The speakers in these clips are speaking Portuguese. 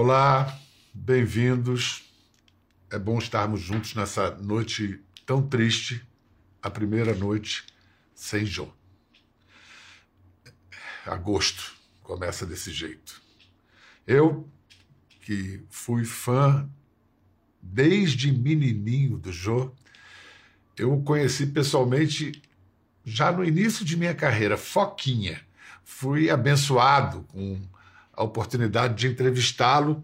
Olá, bem-vindos. É bom estarmos juntos nessa noite tão triste, a primeira noite sem Jô. Agosto começa desse jeito. Eu, que fui fã desde menininho do Jô, eu o conheci pessoalmente já no início de minha carreira, Foquinha. Fui abençoado com a oportunidade de entrevistá-lo.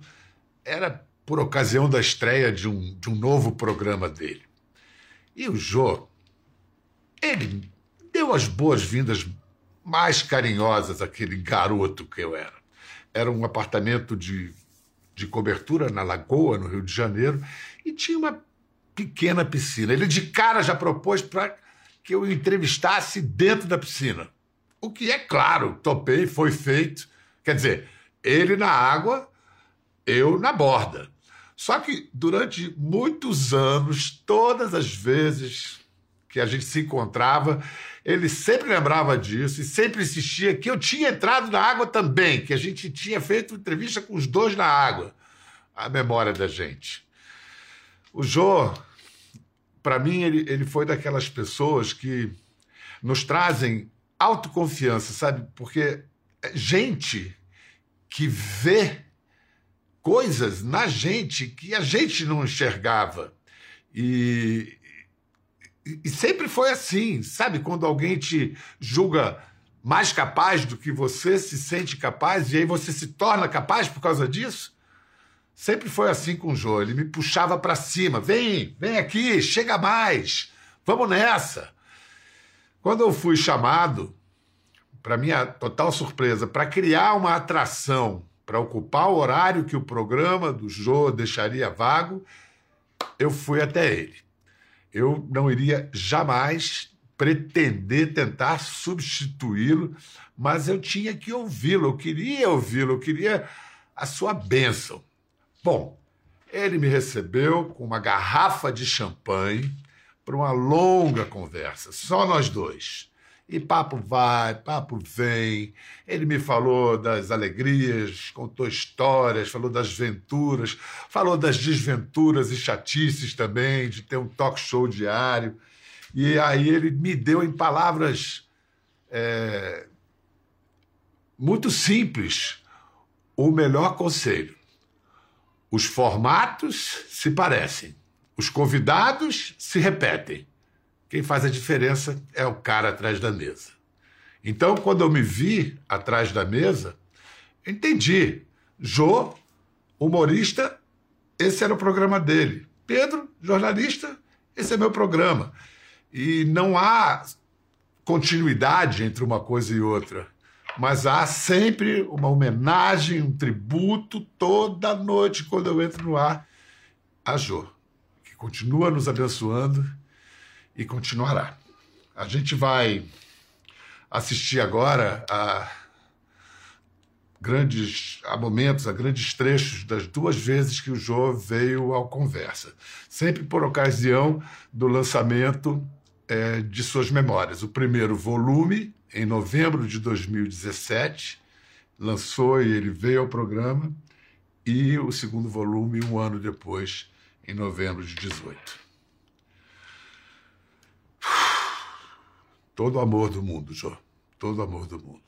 Era por ocasião da estreia de um, de um novo programa dele. E o Jô, ele deu as boas-vindas mais carinhosas àquele garoto que eu era. Era um apartamento de, de cobertura na Lagoa, no Rio de Janeiro, e tinha uma pequena piscina. Ele de cara já propôs para que eu entrevistasse dentro da piscina. O que é claro, topei, foi feito. Quer dizer, ele na água, eu na borda. Só que durante muitos anos, todas as vezes que a gente se encontrava, ele sempre lembrava disso e sempre insistia que eu tinha entrado na água também, que a gente tinha feito entrevista com os dois na água. A memória da gente. O Jô, para mim, ele, ele foi daquelas pessoas que nos trazem autoconfiança, sabe? Porque gente que vê coisas na gente que a gente não enxergava. E, e sempre foi assim, sabe? Quando alguém te julga mais capaz do que você se sente capaz e aí você se torna capaz por causa disso. Sempre foi assim com o Jô. Ele me puxava para cima. Vem, vem aqui, chega mais. Vamos nessa. Quando eu fui chamado, para minha total surpresa, para criar uma atração para ocupar o horário que o programa do Jô deixaria vago, eu fui até ele. Eu não iria jamais pretender tentar substituí-lo, mas eu tinha que ouvi-lo, eu queria ouvi-lo, eu queria a sua bênção. Bom, ele me recebeu com uma garrafa de champanhe para uma longa conversa, só nós dois. E papo vai, papo vem. Ele me falou das alegrias, contou histórias, falou das venturas, falou das desventuras e chatices também, de ter um talk show diário. E aí ele me deu em palavras é, muito simples o melhor conselho. Os formatos se parecem, os convidados se repetem quem faz a diferença é o cara atrás da mesa. Então, quando eu me vi atrás da mesa, entendi. Jô, humorista, esse era o programa dele. Pedro, jornalista, esse é meu programa. E não há continuidade entre uma coisa e outra, mas há sempre uma homenagem, um tributo toda noite quando eu entro no ar a Jô, que continua nos abençoando e continuará. A gente vai assistir agora a grandes a momentos, a grandes trechos das duas vezes que o Jô veio ao Conversa, sempre por ocasião do lançamento é, de suas memórias. O primeiro volume, em novembro de 2017, lançou e ele veio ao programa, e o segundo volume, um ano depois, em novembro de 18. Todo o amor do mundo, Jô. Todo o amor do mundo.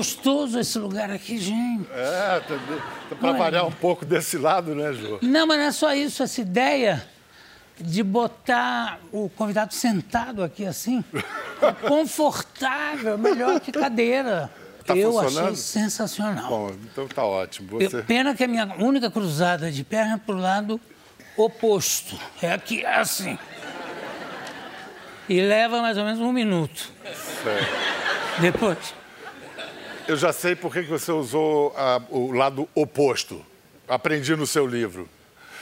Gostoso esse lugar aqui, gente. É, tá, tá para variar um pouco desse lado, né, Jô? Não, mas não é só isso, essa ideia de botar o convidado sentado aqui assim, é confortável, melhor que cadeira. Tá eu achei sensacional. Bom, então tá ótimo. Eu- Você... pena que a minha única cruzada de perna é pro lado oposto. É aqui, assim. E leva mais ou menos um minuto. Depois. Eu já sei por que você usou ah, o lado oposto. Aprendi no seu livro.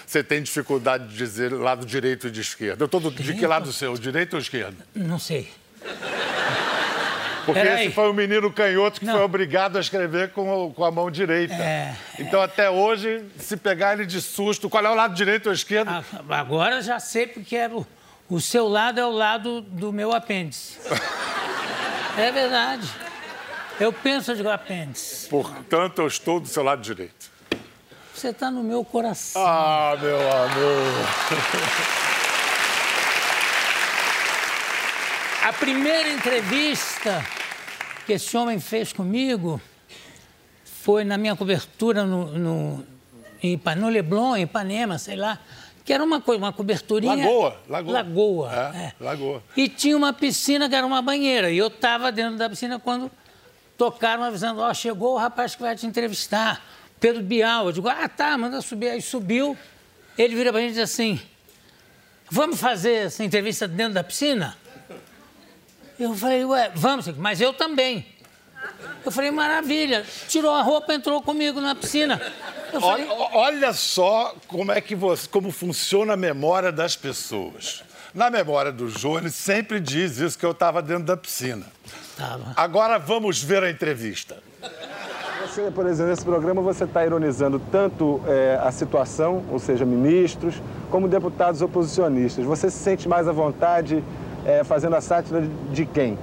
Você tem dificuldade de dizer lado direito e de esquerda. Eu tô do- de que lado seu? Direito ou esquerda? Não sei. Porque Peraí. esse foi um menino canhoto que Não. foi obrigado a escrever com, o- com a mão direita. É, então, até hoje, se pegar ele de susto, qual é o lado direito ou esquerdo? Ah, Agora já sei porque é o, o seu lado é o lado do meu apêndice. É verdade. Eu penso de apêndice. Portanto, eu estou do seu lado direito. Você está no meu coração. Ah, meu amor. A primeira entrevista que esse homem fez comigo foi na minha cobertura no, no, em no Leblon, em Ipanema, sei lá, que era uma, uma coberturinha... Lagoa, Lagoa. Lagoa, É, é. Lagoa. E tinha uma piscina que era uma banheira. E eu estava dentro da piscina quando tocaram avisando, ó, chegou o rapaz que vai te entrevistar, Pedro Bial. Eu digo, ah, tá, manda subir. Aí subiu, ele vira pra gente e diz assim, vamos fazer essa entrevista dentro da piscina? Eu falei, ué, vamos, mas eu também. Eu falei, maravilha. Tirou a roupa, entrou comigo na piscina. Falei, Olha, olha só como é que você, como funciona a memória das pessoas. Na memória do Jô, ele sempre diz isso que eu estava dentro da piscina. tava. Agora vamos ver a entrevista. Você, por exemplo, nesse programa você está ironizando tanto eh, a situação, ou seja, ministros, como deputados oposicionistas. Você se sente mais à vontade eh, fazendo a sátira de, quem?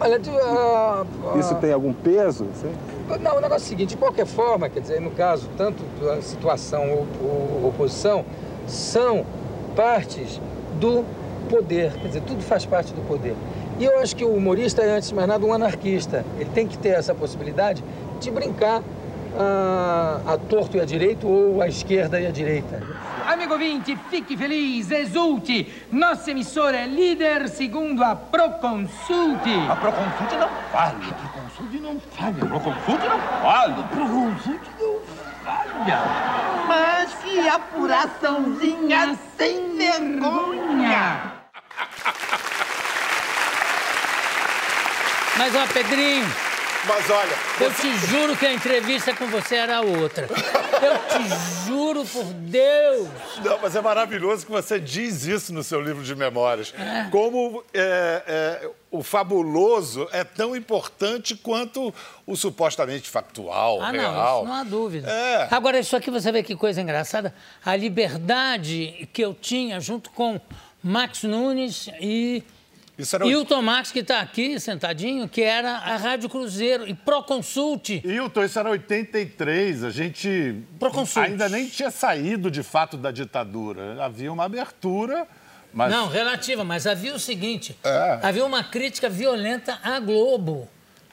Olha, de, ah, ah, Isso tem algum peso? Sim? Não, o negócio é o seguinte, de qualquer forma, quer dizer, no caso, tanto a situação ou, ou oposição, são partes do poder, quer dizer, tudo faz parte do poder. E eu acho que o humorista é, antes de mais nada, um anarquista. Ele tem que ter essa possibilidade de brincar ah, a torto e a direito ou a esquerda e a direita. Amigo Vinci, fichi felice, esulti! Nosso emissore é líder segundo a Proconsulti. A Proconsulte não falha. A Proconsulte não falha. A Proconsulte não falha. A Proconsulte não falha. Que apuraçãozinha sem vergonha. Mas, ó, Pedrinho, Mas olha, Eu te juro que a entrevista com você era outra. Eu te juro por Deus. Não, mas é maravilhoso que você diz isso no seu livro de memórias. Como é, é, o fabuloso é tão importante quanto o supostamente factual, Ah, não, real. isso não há dúvida. É. Agora, isso aqui você vê que coisa engraçada. A liberdade que eu tinha junto com Max Nunes e era Hilton Max, que está aqui sentadinho, que era a Rádio Cruzeiro e Proconsulte. Hilton, isso era 83, a gente Proconsulte. ainda nem tinha saído de fato da ditadura. Havia uma abertura, mas Não, relativa, mas havia o seguinte: É. havia uma crítica violenta à Globo.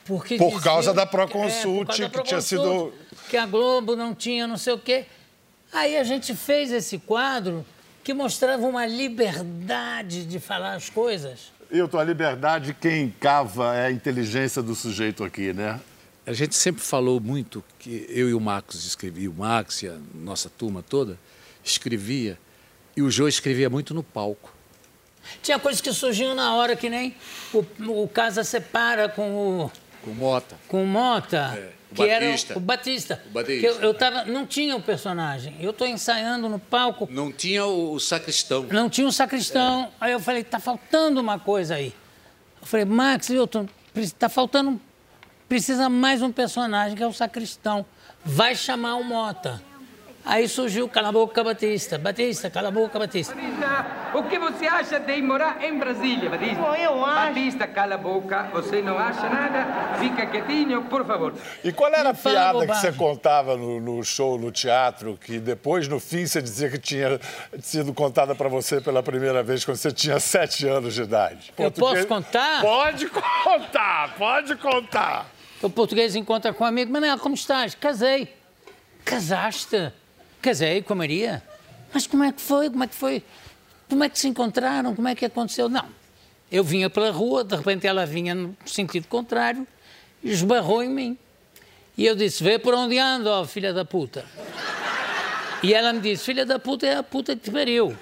Porque Por diziam- causa da É, por Proconsulte, causa da que tinha sido- Que a Globo não tinha não sei o quê. Aí a gente fez esse quadro que mostrava uma liberdade de falar as coisas. Hilton, a liberdade, quem cava é a inteligência do sujeito aqui, né? A gente sempre falou muito que eu e o Marcos escrevia, o Max e a nossa turma toda escrevia, e o Jô escrevia muito no palco. Tinha coisas que surgiam na hora, que nem o, o Casa Separa com o, Com Mota. com o Mota, É, o que Batista. era o Batista. O Batista, eu, eu é. tava, não tinha o personagem. Eu estou ensaiando no palco, Não tinha o, o sacristão. não tinha um sacristão. Aí eu falei, tá faltando uma coisa aí. Eu falei, Max Hilton, tá faltando, precisa mais um personagem, que é o sacristão. Vai chamar o Mota. Aí surgiu Cala a Boca Batista. Batista, cala a boca, Batista. Batista, o que você acha de morar em Brasília, Batista? Bom, eu acho- Batista, cala a boca. Você não acha nada? Fica quietinho, por favor. E qual era a piada que você contava no, no show, no teatro, que depois, no fim, você dizia que tinha sido contada para você pela primeira vez quando você tinha sete anos de idade? Eu posso contar? Pode contar, pode contar. O português encontra com um amigo, Manel, como estás? Casei. Casaste? Casei com a Maria. Mas como é que foi? Como é que foi? Como é que se encontraram? Como é que aconteceu? Não. Eu vinha pela rua, de repente ela vinha no sentido contrário esbarrou em mim. E eu disse, vê por onde ando, ó, filha da puta. E ela me disse, filha da puta é a puta que te pariu.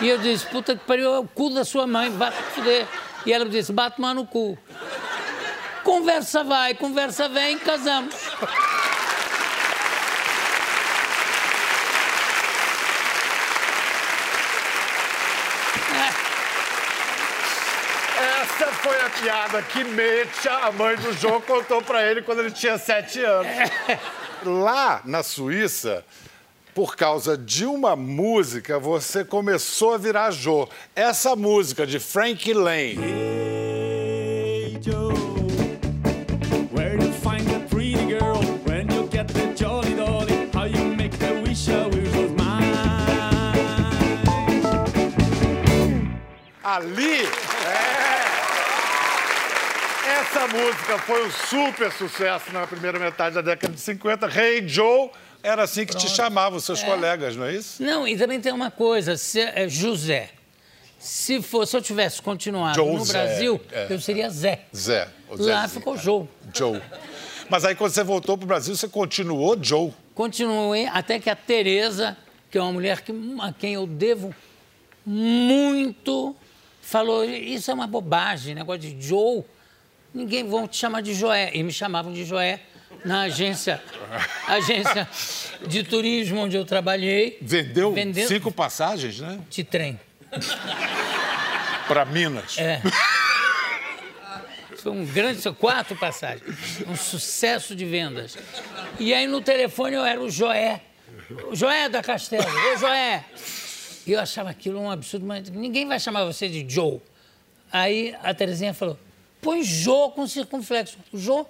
E eu disse, puta que pariu é o cu da sua mãe, vai te foder. E ela me disse, bate-me no cu. Conversa vai, conversa vem, casamos. Essa foi a piada que Mecha, a mãe do João, contou pra ele quando ele tinha sete anos. Lá na Suíça, por causa de uma música, você começou a virar Jô. Essa música de Frank Lane. Hey Joe, where you find a pretty girl when you get the jolly dolly? How you make the wish wish was mine? Ali, é. Essa música foi um super sucesso na primeira metade da década de 50. Hey Joe, era assim que te chamavam os seus colegas, não é isso? Não, e também tem uma coisa, se, é, José. Se, for, se eu tivesse continuado no José, Brasil, é. eu seria Zé. Zé. o Lá Zezinho. ficou Joe. Joe. Mas aí quando você voltou pro Brasil, você continuou Joe. Continuei até que a Tereza, que é uma mulher que, a quem eu devo muito, falou: Isso é uma bobagem, negócio de Joe. Ninguém vão te chamar de Joé. E me chamavam de Joé na agência, agência de turismo onde eu trabalhei. Vendeu Vendeu- cinco passagens, né? De trem. Para Minas. É. Foi um grande, quatro passagens. Um sucesso de vendas. E aí no telefone eu era o Joé. O Joé da Castelo. Ô Joé! E eu achava aquilo um absurdo, mas ninguém vai chamar você de Joe. Aí a Terezinha falou: põe Jô com circunflexo. Jô,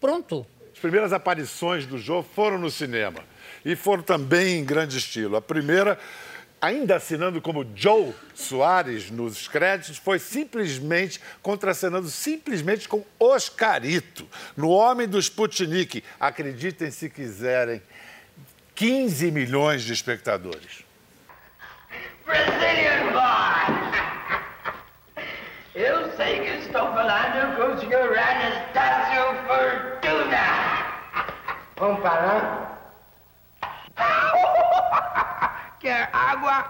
pronto. As primeiras aparições do Joe foram no cinema. E foram também em grande estilo. A primeira, ainda assinando como Joe Soares nos créditos, foi simplesmente contracenando simplesmente com Oscarito, no Homem do Sputnik. Acreditem se quiserem, 15 milhões de espectadores. Brazilian boy! Eu sei que estou falando com o senhor Anastácio Fortuna. Vamos parar? Quer água?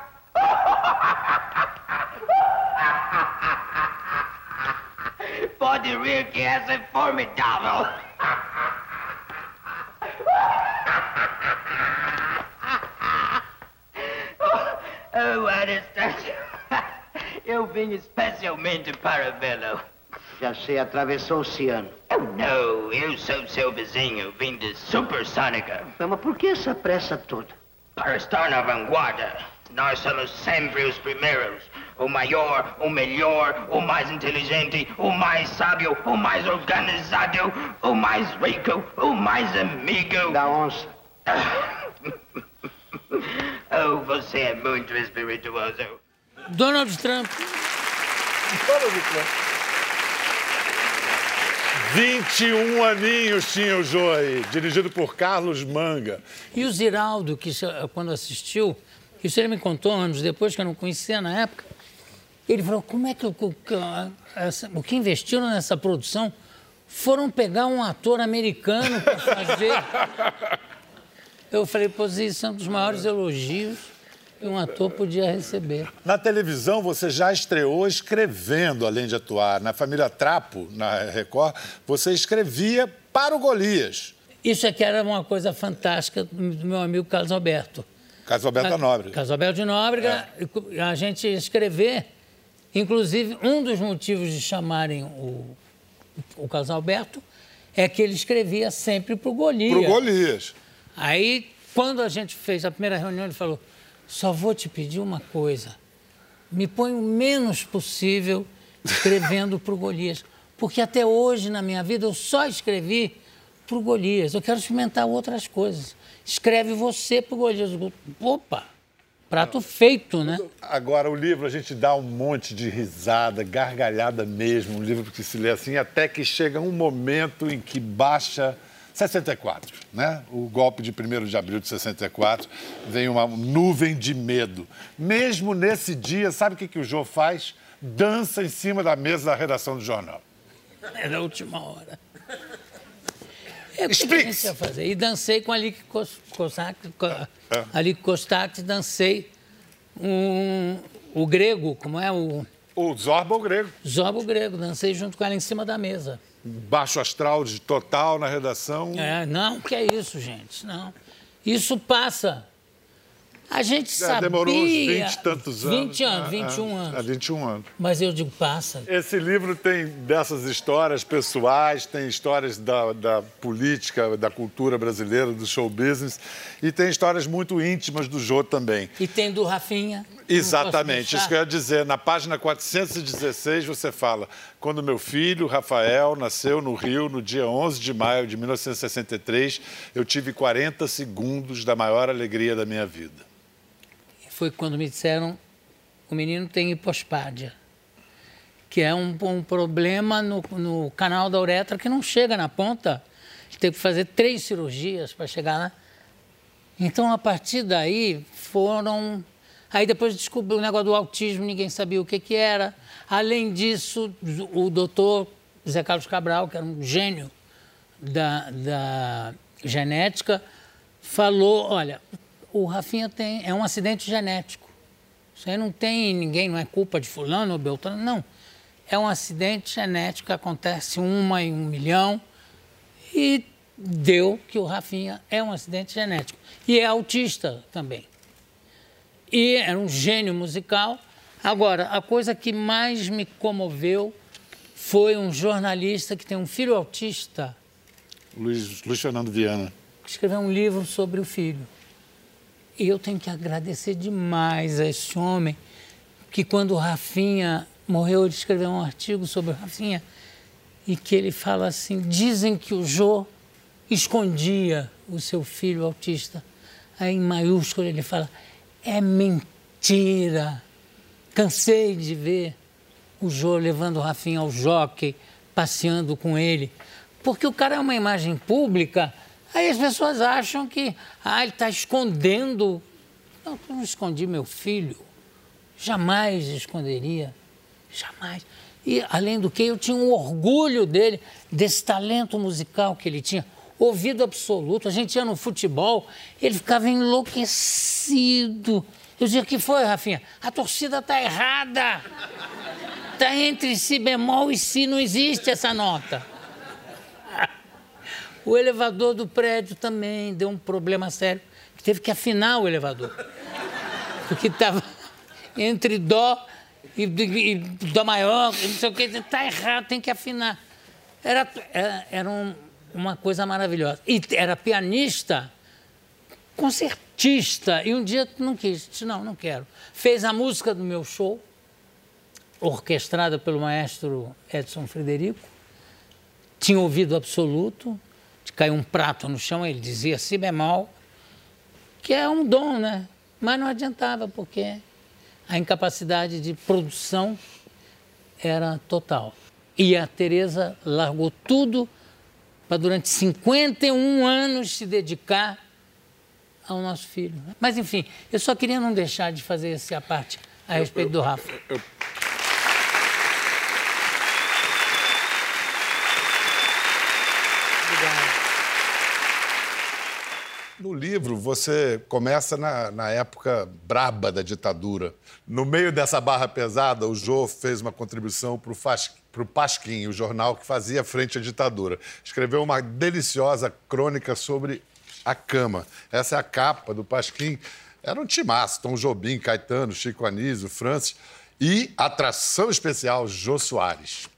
Pode rir que essa é formidável. Oh, Anastácio, eu vim especialmente para vê-lo. Já sei, atravessou o oceano. Oh, não, eu sou seu vizinho, vim de Supersônica. Mas por que essa pressa toda? Para estar na vanguarda, nós somos sempre os primeiros. O maior, o melhor, o mais inteligente, o mais sábio, o mais organizado, o mais rico, o mais amigo. Da onça. oh, você é muito espirituoso. Donald Trump. 21 aninhos tinha o Joe, dirigido por Carlos Manga. E o Ziraldo, que quando assistiu, isso ele me contou anos depois, que eu não conhecia na época, ele falou, como é que, o- o que investiram nessa produção foram pegar um ator americano para fazer... Eu falei, pô, isso é um dos maiores elogios que um ator podia receber. Na televisão, você já estreou escrevendo, além de atuar. Na família Trapo, na Record, você escrevia para o Golias. Isso aqui era uma coisa fantástica do meu amigo Carlos Alberto. Carlos Alberto Ah, Nobre. Carlos Alberto de Nóbrega, a gente escrever. Inclusive, um dos motivos de chamarem o, o Carlos Alberto é que ele escrevia sempre para o Golias. Para o Golias. Aí, quando a gente fez a primeira reunião, ele falou: só vou te pedir uma coisa. Me põe o menos possível escrevendo para o Golias. Porque até hoje, na minha vida, eu só escrevi para o Golias. Eu quero experimentar outras coisas. Escreve você para o Golias. Opa! Prato feito, né? Agora, o livro, a gente dá um monte de risada, gargalhada mesmo, um livro que se lê assim, até que chega um momento em que baixa 64, né? O golpe de 1 de abril de 64, vem uma nuvem de medo. Mesmo nesse dia, sabe o que, que o Jô faz? Dança em cima da mesa da redação do jornal. É da última hora. A Explique. fazer. E dancei com a Kos- Kostak, co- É. a Lick Kostak, dancei um, o grego, como é o O Zorba, o grego. Zorba o grego, dancei junto com ela em cima da mesa. Baixo astral de total na redação. É, não, que é isso, gente, não. Isso passa. A gente É, sabia... demorou uns 20 e tantos anos. 20 anos, Ah, 21 ah, anos. ah, 21 anos. Mas eu digo, passa. Esse livro tem dessas histórias pessoais, tem histórias da, da política, da cultura brasileira, do show business, e tem histórias muito íntimas do Jô também. E tem do Rafinha. Exatamente, isso que eu ia dizer. Na página 416 você fala: quando meu filho, Rafael, nasceu no Rio no dia 11 de maio de 1963, eu tive 40 segundos da maior alegria da minha vida. Foi quando me disseram o menino tem hipospádia, que é um, um problema no, no canal da uretra que não chega na ponta. Teve que fazer três cirurgias para chegar lá. Então, a partir daí, foram. Aí depois descobriu o negócio do autismo, ninguém sabia o que, que era. Além disso, o doutor Zé Carlos Cabral, que era um gênio da, da genética, falou: olha, o Rafinha tem, é um acidente genético. Isso aí não tem ninguém, não é culpa de fulano ou beltrano, não. É um acidente genético acontece uma em um milhão e deu que o Rafinha é um acidente genético. E é autista também. E era um gênio musical. Agora, a coisa que mais me comoveu foi um jornalista que tem um filho autista Luiz, Luiz Fernando Viana. que escreveu um livro sobre o filho. E eu tenho que agradecer demais a esse homem, que quando o Rafinha morreu, ele escreveu um artigo sobre o Rafinha, e que ele fala assim: dizem que o Jô escondia o seu filho autista. Aí, em maiúsculo, ele fala: é mentira. Cansei de ver o Jô levando o Rafinha ao jockey, passeando com ele. Porque o cara é uma imagem pública, aí as pessoas acham que ah, ele está escondendo. Não, eu não escondi meu filho. Jamais esconderia. Jamais. E, além do que, eu tinha um orgulho dele, desse talento musical que ele tinha. Ouvido absoluto. A gente ia no futebol, ele ficava enlouquecido. Eu dizia, o que foi, Rafinha? A torcida está errada. Está entre si bemol e si, não existe essa nota. O elevador do prédio também deu um problema sério. Teve que afinar o elevador. Porque estava entre dó e, e dó maior, não sei o que. Está errado, tem que afinar. Era, era, era um- uma coisa maravilhosa. E era pianista, concertista. E um dia não quis. Disse, não, não quero. Fez a música do meu show, orquestrada pelo maestro Edson Frederico tinha ouvido absoluto, de cair um prato no chão, ele dizia si bemol, que é um dom, né? Mas não adiantava, porque a incapacidade de produção era total. E a Tereza largou tudo para durante 51 anos se dedicar ao nosso filho. Mas enfim, eu só queria não deixar de fazer essa parte a respeito do Rafa. No livro, você começa na, na época braba da ditadura. No meio dessa barra pesada, o Jô fez uma contribuição para o Pasquim, o jornal que fazia frente à ditadura. Escreveu uma deliciosa crônica sobre a cama. Essa é a capa do Pasquim. Era um timaço, Tom Jobim, Caetano, Chico Anísio, Francis e atração especial, Jô Soares.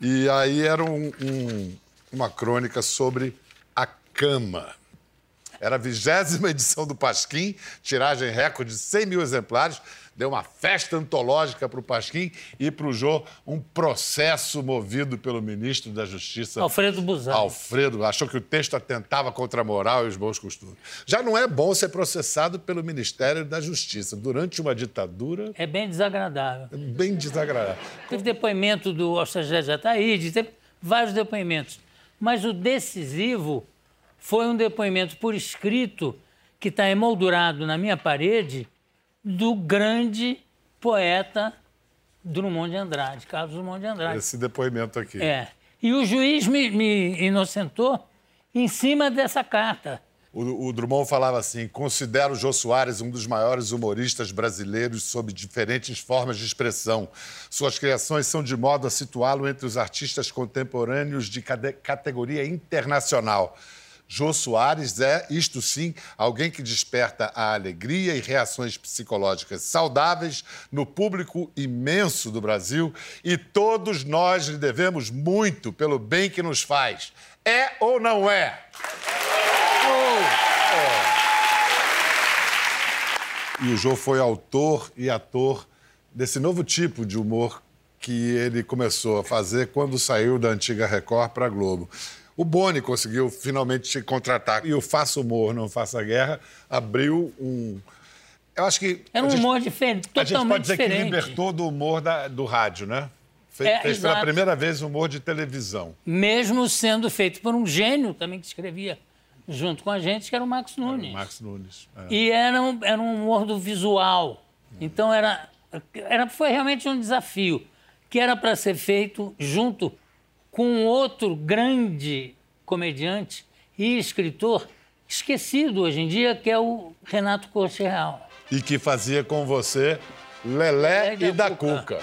E aí era um- um- uma crônica sobre a cama. Era a vigésima edição do Pasquim, tiragem recorde de 100 mil exemplares. Deu uma festa antológica para o Pasquim e para o Jô um processo movido pelo ministro da Justiça. Alfredo Buzan. Alfredo achou que o texto atentava contra a moral e os bons costumes. Já não é bom ser processado pelo Ministério da Justiça. Durante uma ditadura, É bem desagradável. é bem desagradável. Teve depoimento do Alcegés Ataíde, teve vários depoimentos. Mas o decisivo foi um depoimento por escrito que está emoldurado na minha parede do grande poeta Drummond de Andrade, Carlos Drummond de Andrade. Esse depoimento aqui. É. E o juiz me, me inocentou em cima dessa carta. O, o Drummond falava assim: considero o Jô Soares um dos maiores humoristas brasileiros sob diferentes formas de expressão. Suas criações são de modo a situá-lo entre os artistas contemporâneos de categoria internacional. Jô Soares é, isto sim, alguém que desperta a alegria e reações psicológicas saudáveis no público imenso do Brasil e todos nós lhe devemos muito pelo bem que nos faz. É ou não é? E o Jô foi autor e ator desse novo tipo de humor que ele começou a fazer quando saiu da antiga Record para a Globo. O Boni conseguiu finalmente te contratar. E o Faça Humor, Não Faça Guerra abriu um. Eu acho que. Era um gente- humor diferente, A gente totalmente pode dizer que diferente. libertou do humor da- do rádio, né? Fe- É, fez pela exato. primeira vez humor de televisão. Mesmo sendo feito por um gênio também que escrevia junto com a gente, que era o Max Nunes. Max Nunes. é. E era um, era um humor do visual. Então era, era, foi realmente um desafio, que era para ser feito junto com outro grande comediante e escritor, esquecido hoje em dia, que é o Renato Corte Real. E que fazia com você Lelé e da Cuca.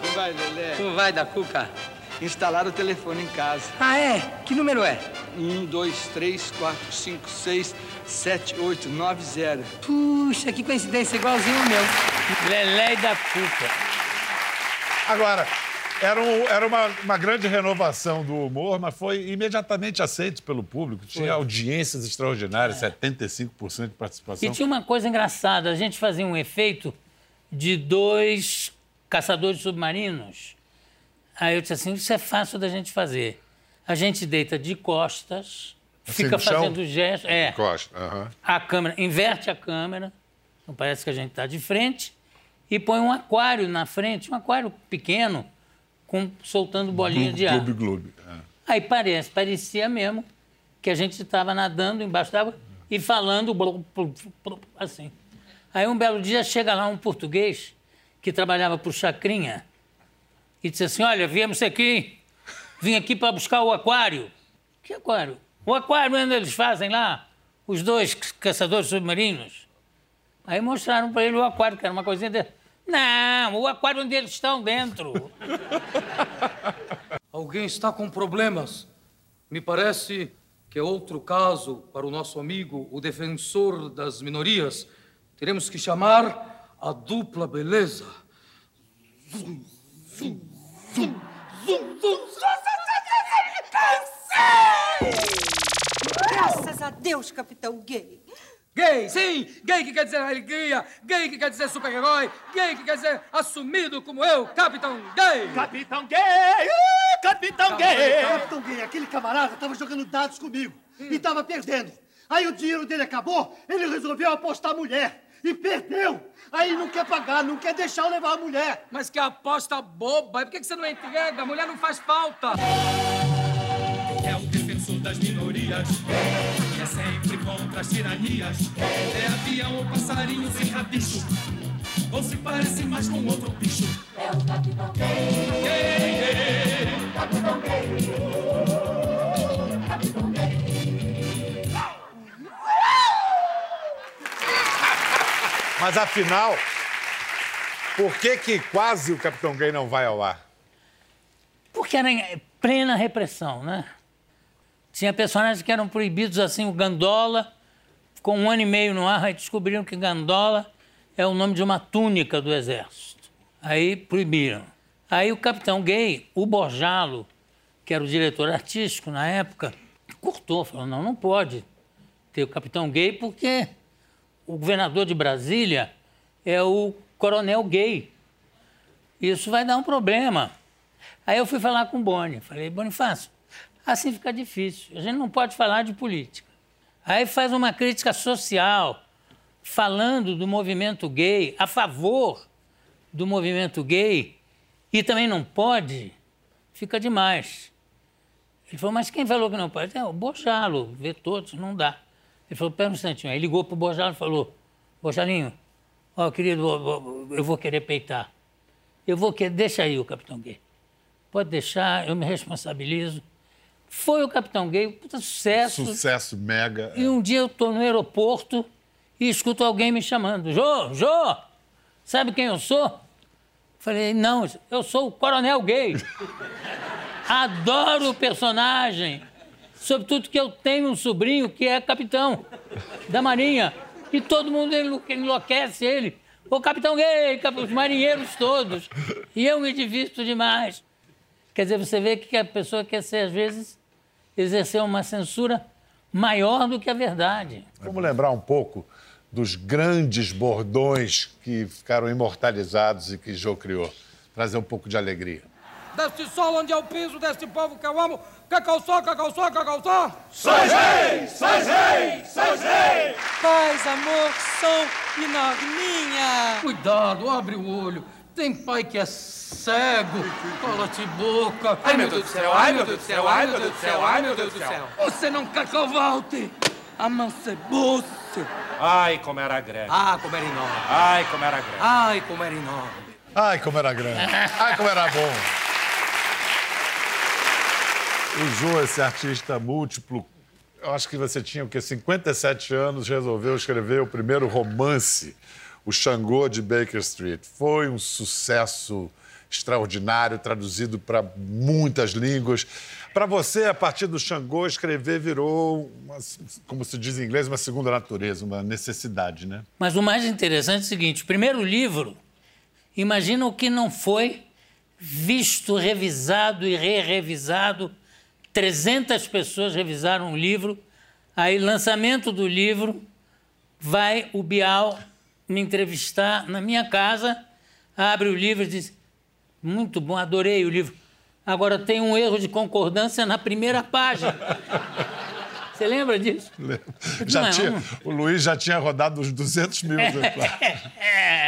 Como vai, Lelé? Como vai, da Cuca? Instalaram o telefone em casa. Ah, é? Que número é? Um, dois, três, quatro, cinco, seis, sete, oito, nove, zero. Puxa, que coincidência, igualzinho o meu. Lelé e da Cuca. Agora, era, um- era uma, uma grande renovação do humor, mas foi imediatamente aceito pelo público. Tinha Foi. audiências extraordinárias, 75% de participação. E tinha uma coisa engraçada, a gente fazia um efeito de dois caçadores submarinos. Aí eu disse assim, isso é fácil da gente fazer. A gente deita de costas, Assim, fica fazendo gestos. É, Costa, aham. a câmera, inverte a câmera, então parece que a gente está de frente, e põe um aquário na frente, um aquário pequeno, com, soltando bolinha de ar. Gloob, gloob. é. Aí parece, parecia mesmo que a gente estava nadando embaixo d'água e falando assim. Aí um belo dia chega lá um português que trabalhava para o Chacrinha e disse assim: Olha, viemos aqui, vim aqui para buscar o aquário. Que aquário? O aquário onde eles fazem lá, os dois ca- caçadores submarinos. Aí mostraram para ele o aquário, que era uma coisinha dele. Não, o aquário onde eles estão dentro. Alguém está com problemas. Me parece que é outro caso para o nosso amigo, o defensor das minorias. Teremos que chamar a dupla beleza. Zum, zum, zum, zum, zum. Graças a Deus, Capitão Gay. Gay, sim! Gay que quer dizer alegria, gay que quer dizer super-herói, gay que quer dizer assumido como eu, Capitão Gay! Capitão Gay! Uh, Capitão Gay! Capitão Gay, aquele camarada tava jogando dados comigo e tava perdendo. Aí o dinheiro dele acabou, ele resolveu apostar mulher e perdeu. Aí não quer pagar, não quer deixar eu levar a mulher. Mas que aposta boba! Por que você não entrega? A mulher não faz falta! É o defensor das minorias, e sempre contra as tiranias. É avião ou passarinho sem rabicho, ou se parece mais com outro bicho. É o Capitão Gay. Gay, gay. Capitão Capitão Mas afinal, por que que quase o Capitão Gay não vai ao ar? Porque era em plena repressão, né? Tinha personagens que eram proibidos, assim, o Gandola, ficou um ano e meio no ar, aí descobriram que Gandola é o nome de uma túnica do exército. Aí proibiram. Aí o capitão gay, o Borjalo, que era o diretor artístico na época, cortou, falou, não, não pode ter o capitão gay porque o governador de Brasília é o coronel gay. Isso vai dar um problema. Aí eu fui falar com o Boni. Falei, Bonifácio, assim fica difícil. A gente não pode falar de política. Aí faz uma crítica social, falando do movimento gay, a favor do movimento gay, e também não pode, fica demais. Ele falou, mas quem falou que não pode? É, o Bojalo, vê todos, não dá. Ele falou, pera um instantinho. Aí ligou para o Bojalo e falou, Bojalinho, ó, querido, eu vou querer peitar. Eu vou querer, deixa aí o Capitão Gay. Pode deixar, eu me responsabilizo. Foi o Capitão Gay, puta sucesso. Sucesso mega. E um dia eu tô no aeroporto e escuto alguém me chamando. Jô, Jô, sabe quem eu sou? Falei, não, eu sou o Coronel Gay. Adoro o personagem. Sobretudo que eu tenho um sobrinho que é capitão da Marinha. E todo mundo enlo- enlouquece ele. O Capitão Gay, cap- os marinheiros todos. E eu me divirto demais. Quer dizer, você vê que a pessoa quer ser, às vezes, exercer uma censura maior do que a verdade. Vamos lembrar um pouco dos grandes bordões que ficaram imortalizados e que Jô criou. Trazer um pouco de alegria. Deste sol onde é o piso deste povo que eu amo. Cacau só, cacau só, cacau só. Sois rei, sois rei, sois rei. Paz, amor, som e norminha. Cuidado, abre o olho. Tem pai que é cego. Cala-te boca. Ai, meu Deus do céu, ai, meu Deus do céu, ai, meu Deus do céu, ai, meu Deus do céu. Você não quer que eu volte? Amancebou-se. Ai, como era grande. Ah, como era enorme. Ai, como era grande. Ai, como era enorme. Ai, como era grande. Ai, como era bom. O Jô, esse artista múltiplo, eu acho que você tinha o quê? 57 anos, resolveu escrever o primeiro romance, O Xangô de Baker Street. Foi um sucesso extraordinário, traduzido para muitas línguas. Para você, a partir do Xangô, escrever virou, uma, como se diz em inglês, uma segunda natureza, uma necessidade, né? Mas o mais interessante é o seguinte: primeiro livro, imagina o que não foi visto, revisado e re-revisado. 300 pessoas revisaram o livro. Aí, lançamento do livro, vai o Bial me entrevistar na minha casa, abre o livro e diz: Muito bom, adorei o livro. Agora tem um erro de concordância na primeira página. Você lembra disso? Já Não, é tinha, um- o Luiz já tinha rodado os 200 mil exemplares.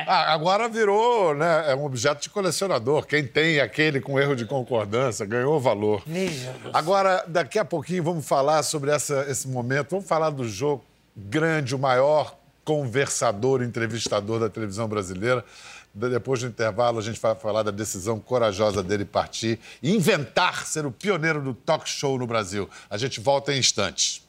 Ah, agora virou né, é um objeto de colecionador. Quem tem aquele com erro de concordância ganhou valor. Veja. Agora, daqui a pouquinho, vamos falar sobre essa, esse momento. Vamos falar do jogo grande, o maior conversador, entrevistador da televisão brasileira. De- Depois do intervalo, a gente vai falar da decisão corajosa dele partir e inventar ser o pioneiro do talk show no Brasil. A gente volta em instantes.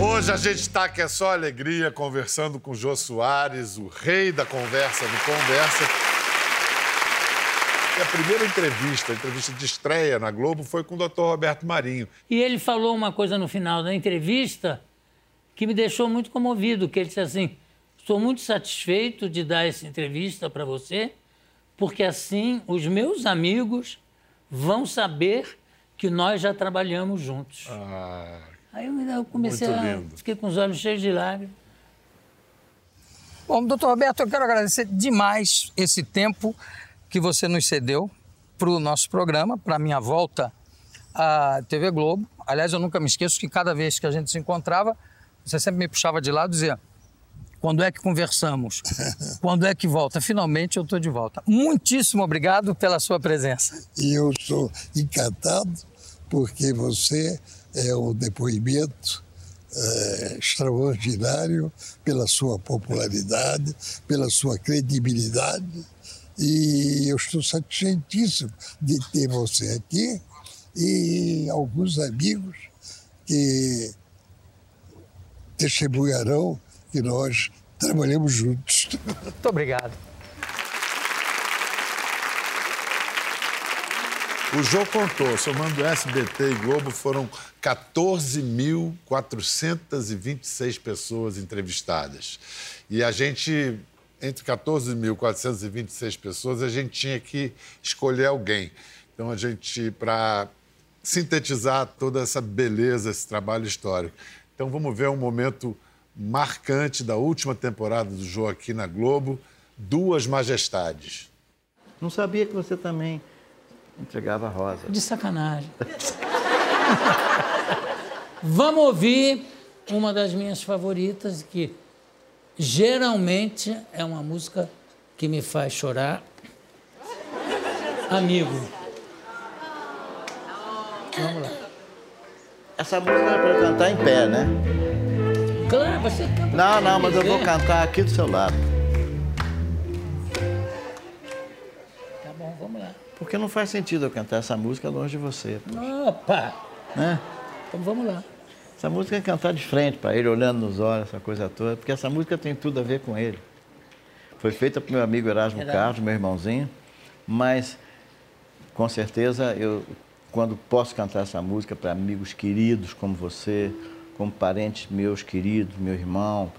Hoje a gente está que é só alegria, conversando com Jô Soares, o rei da conversa no Conversa. E a primeira entrevista, a entrevista de estreia na Globo, foi com o Dr. Roberto Marinho. E ele falou uma coisa no final da entrevista que me deixou muito comovido, que ele disse assim, estou muito satisfeito de dar essa entrevista para você, porque assim os meus amigos vão saber que nós já trabalhamos juntos. Aí eu, eu comecei Muito a... lindo. Fiquei com os olhos cheios de lágrimas. Bom, doutor Roberto, eu quero agradecer demais esse tempo que você nos cedeu para o nosso programa, para a minha volta à TV Globo. Aliás, eu nunca me esqueço que cada vez que a gente se encontrava, você sempre me puxava de lado e dizia: quando é que conversamos? Quando é que volta? Finalmente eu estou de volta. Muitíssimo obrigado pela sua presença. E eu sou encantado porque você é um depoimento eh, extraordinário pela sua popularidade, pela sua credibilidade. E eu estou satisfeitíssimo de ter você aqui e alguns amigos que testemunharão que nós trabalhamos juntos. Muito obrigado. O Jô contou, somando SBT e Globo, foram 14.426 pessoas entrevistadas. E a gente, entre 14.426 pessoas, a gente tinha que escolher alguém. Então, a gente, para sintetizar toda essa beleza, esse trabalho histórico. Então, vamos ver um momento marcante da última temporada do Jô aqui na Globo, Duas Majestades. Não sabia que você também entregava rosa. De sacanagem. Vamos ouvir uma das minhas favoritas, que geralmente é uma música que me faz chorar. Amigo. Vamos lá. Essa música para eu cantar em pé, né? Claro, você canta. Não, não, mas eu vou cantar aqui do seu lado. Porque não faz sentido eu cantar essa música longe de você. Opa! Né? Então vamos lá. Essa música é cantar de frente para ele, olhando nos olhos, essa coisa toda, porque essa música tem tudo a ver com ele. Foi feita para meu amigo Erasmo. Carlos, meu irmãozinho, mas com certeza eu, quando posso cantar essa música para amigos queridos como você, como parentes meus queridos, meu irmão,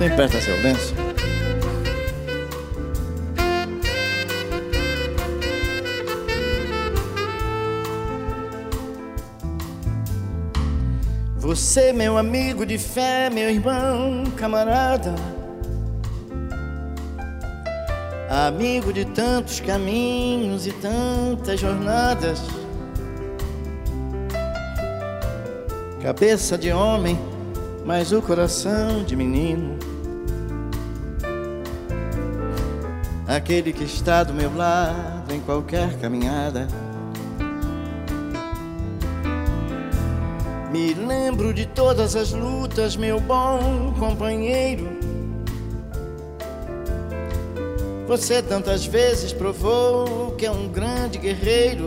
Você empresta seu lenço? Você, meu amigo de fé, meu irmão, camarada, amigo de tantos caminhos e tantas jornadas, cabeça de homem, mas o coração de menino. Aquele que está do meu lado em qualquer caminhada. Me lembro de todas as lutas, meu bom companheiro. Você tantas vezes provou que é um grande guerreiro.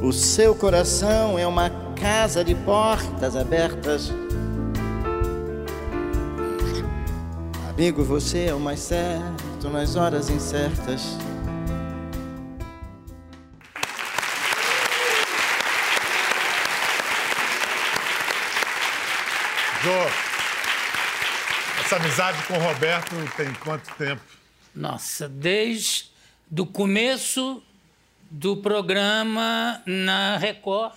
O seu coração é uma casa de portas abertas. Amigo, você é o mais certo nas horas incertas. Jô, essa amizade com o Roberto tem quanto tempo? Nossa, desde do começo do programa na Record,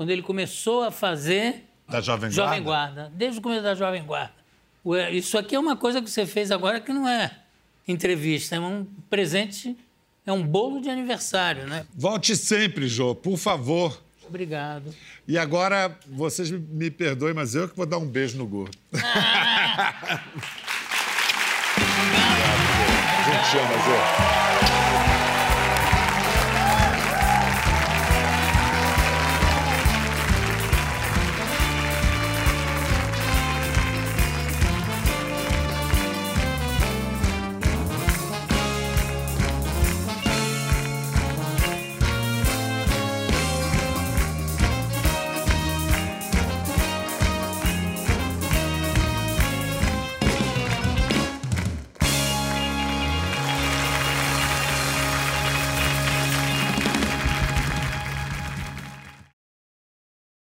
quando ele começou a fazer Da Jovem Guarda? Jovem Guarda, desde o começo da Jovem Guarda. Ué, Isso aqui é uma coisa que você fez agora que não é entrevista, é um presente, é um bolo de aniversário, né? Volte sempre, Jô, por favor. Obrigado. E agora, vocês me- perdoem, mas eu que vou dar um beijo no gordo. A gente ama, Jô.